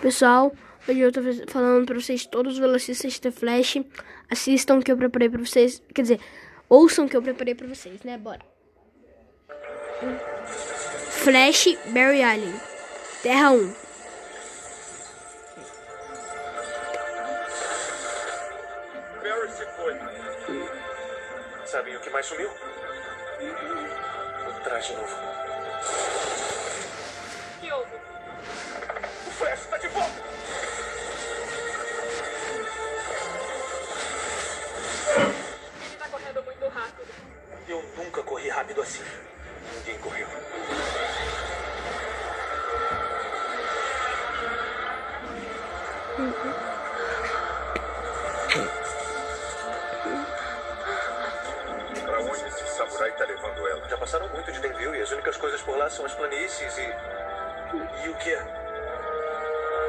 Pessoal, hoje eu tô falando pra vocês todos os velocistas de Flash. Assistam que eu preparei pra vocês. Quer dizer, ouçam que eu preparei pra vocês, né? Bora. Flash Barry Allen. Terra 1. Barry se foi. Sabem o que mais sumiu? O traje novo.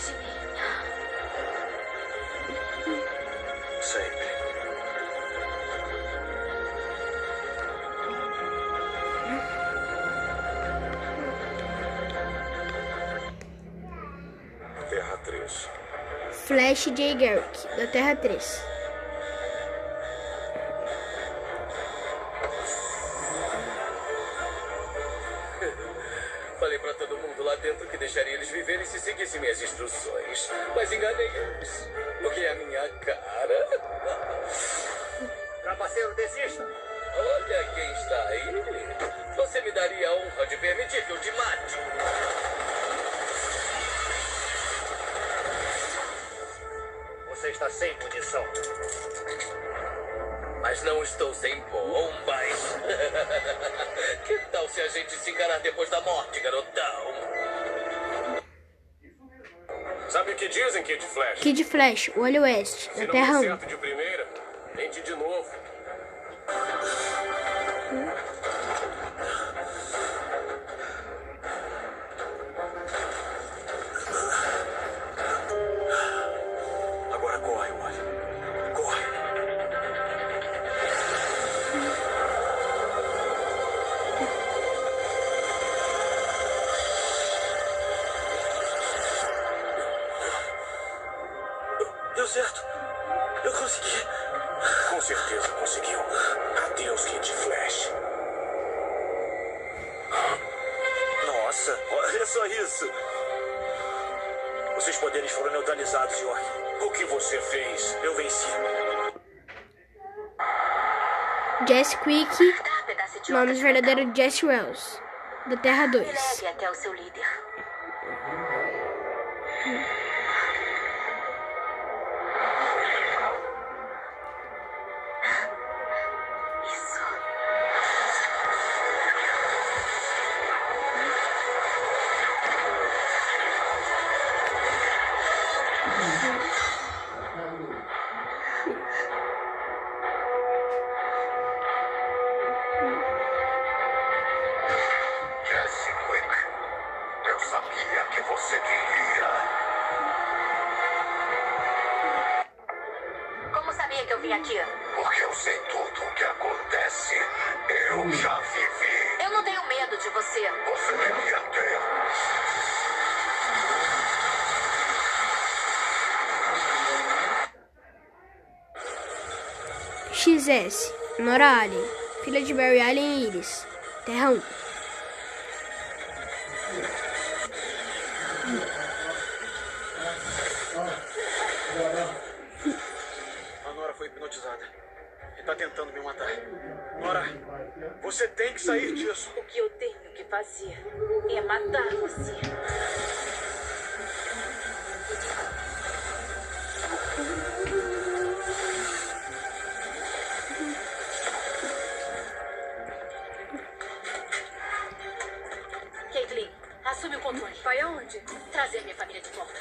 atrás de mim. Sempre. Terra 3. Flash J. Garrick, da Terra 3. Lá dentro que deixaria eles viverem se seguissem minhas instruções. Mas enganei eles. Porque é a minha cara. Trapaceiro, desista! Olha quem está aí. Você me daria a honra de permitir que eu te mate. Você está sem munição. Mas não estou sem bombas. A gente se encarar depois da morte, garotão? Sabe o que dizem, Kid Flash? Kid Flash, o Olho Oeste, da Terra der 1. Jesse Quick, nome de verdadeiro Jesse Wells, da Terra 2. Leve até o seu líder. Isso. Aqui? Porque eu sei tudo o que acontece. Eu já vivi. Eu não tenho medo de você. Você devia ter. XS, Nora Allen, filha de Barry Allen e Iris, Terra 1. Hipnotizada. E tá tentando me matar. Nora, você tem que sair disso. O que eu tenho que fazer é matar você. Caitlyn, assume o controle. Vai aonde? Trazer minha família de volta.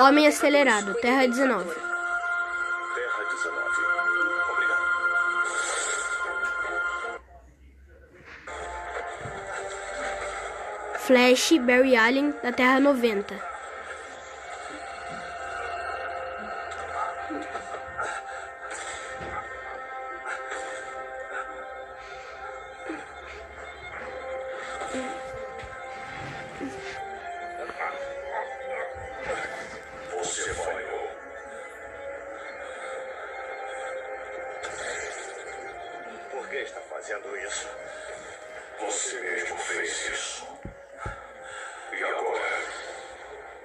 Homem Acelerado, Terra 19. Flash, Barry Allen, da Terra 90. Você falhou. Por que está fazendo isso? Você mesmo fez isso. E agora,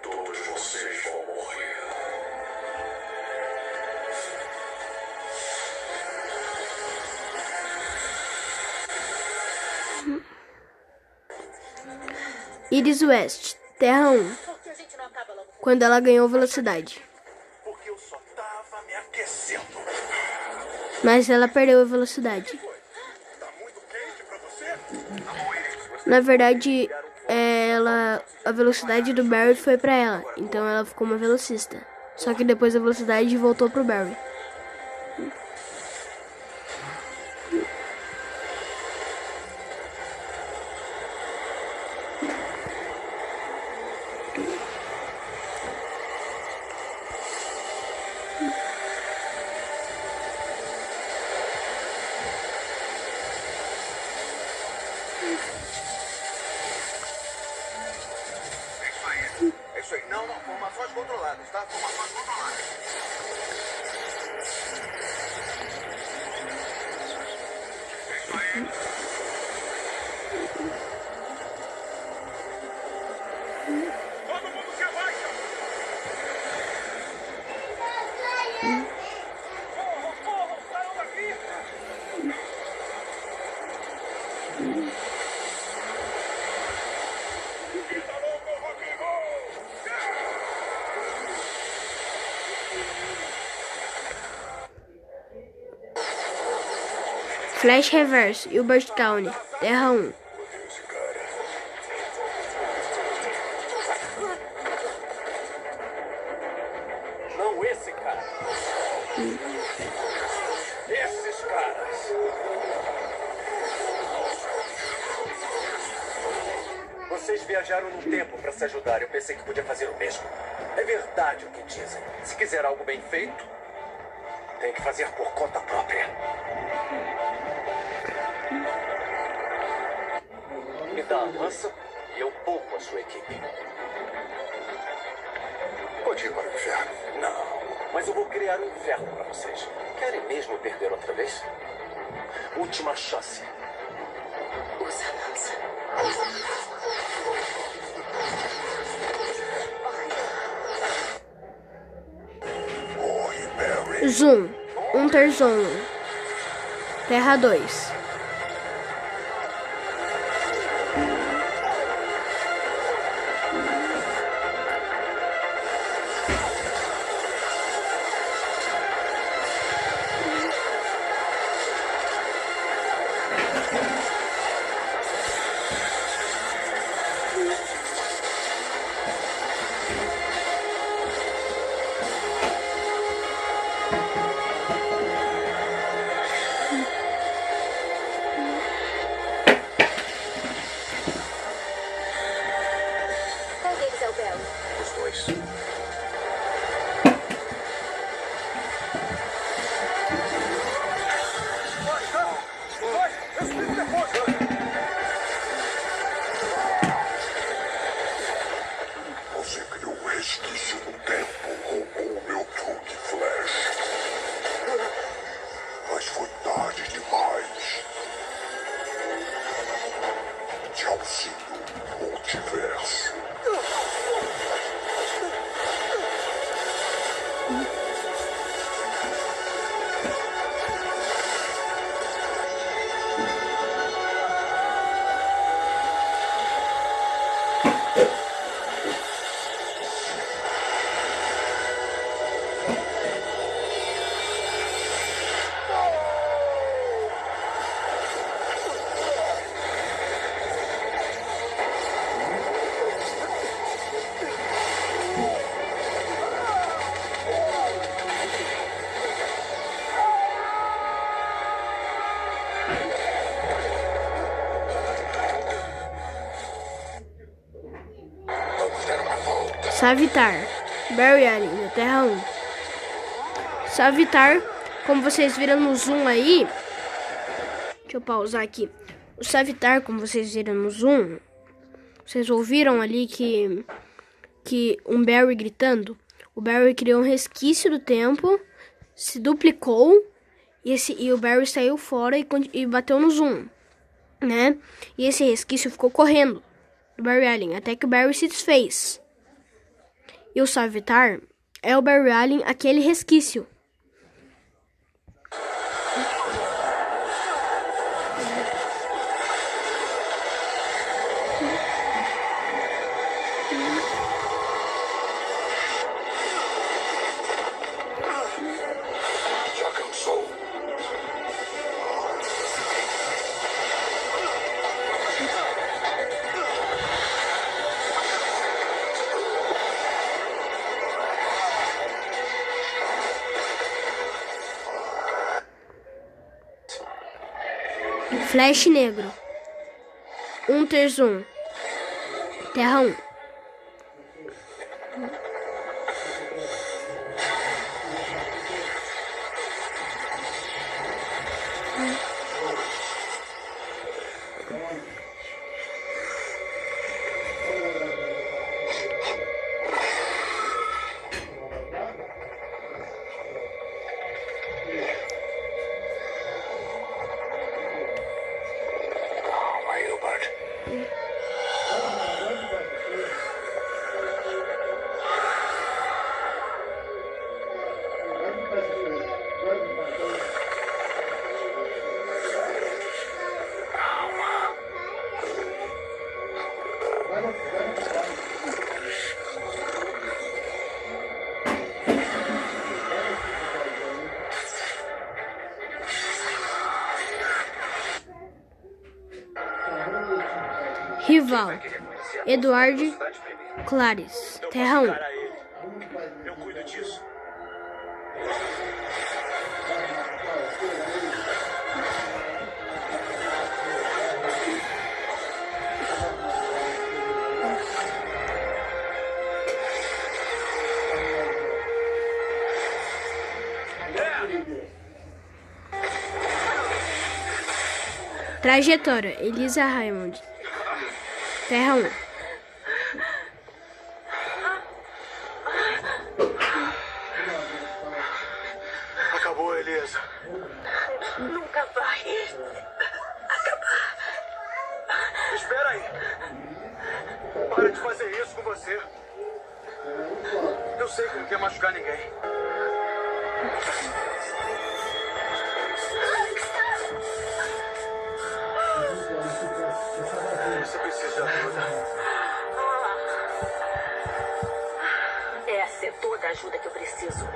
todos vocês vão morrer. Iris West, Terra 1. Por que a gente não acaba logo com Quando ela ganhou velocidade. Porque eu só tava me aquecendo. Mas ela perdeu a velocidade. Tá muito quente pra você? Na verdade, ela, a velocidade do Barry foi pra ela. Então ela ficou uma velocista. Só que depois a velocidade voltou pro Barry. É Formações controladas, tá? Formações controladas. Flash Reverse, Hubert County, Terra 1. Esse cara. Não esse cara. Esses caras. Vocês viajaram no tempo para se ajudar. Eu pensei que podia fazer o mesmo. É verdade o que dizem. Se quiser algo bem feito, tem que fazer por conta própria. me dá a lança e eu poupo a sua equipe. Pode ir para o inferno. Não, mas eu vou criar um inferno para vocês. Querem mesmo perder outra vez? Última chance. Usa a lança. Zoom, Unterzone, Terra 2. Savitar. Barry Allen, na Terra 1. Savitar, como vocês viram no zoom aí. Deixa eu pausar aqui. O Savitar, como vocês viram no zoom. Vocês ouviram ali que. Que um Barry gritando. O Barry criou um resquício do tempo. Se duplicou. E, esse, e o Barry saiu fora e, e bateu no zoom. Né? E esse resquício ficou correndo do Barry Allen. Até que o Barry se desfez. E o Savitar é o Barry Allen, aquele resquício. Flash Negro. Unterzoom. Terra 1. Calma, Rival. Eduard Clares. Terra 1. Cara ele. Eu cuido disso. Trajetória. Elisa Raymond. Terra 1. Acabou, Elisa. Nunca vai. Espera aí. Para de fazer isso com você. Eu sei que não quer machucar ninguém. Essa é toda a ajuda que eu preciso.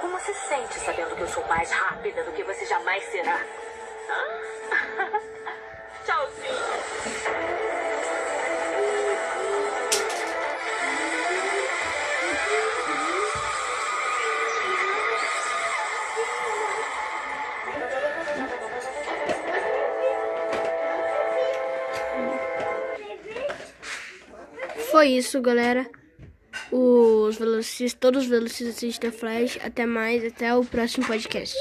Como se sente sabendo que eu sou mais rápida do que você jamais será? Tchauzinho. Foi isso, galera. Os velocistas, todos os velocistas da Flash. Até mais, até o próximo podcast.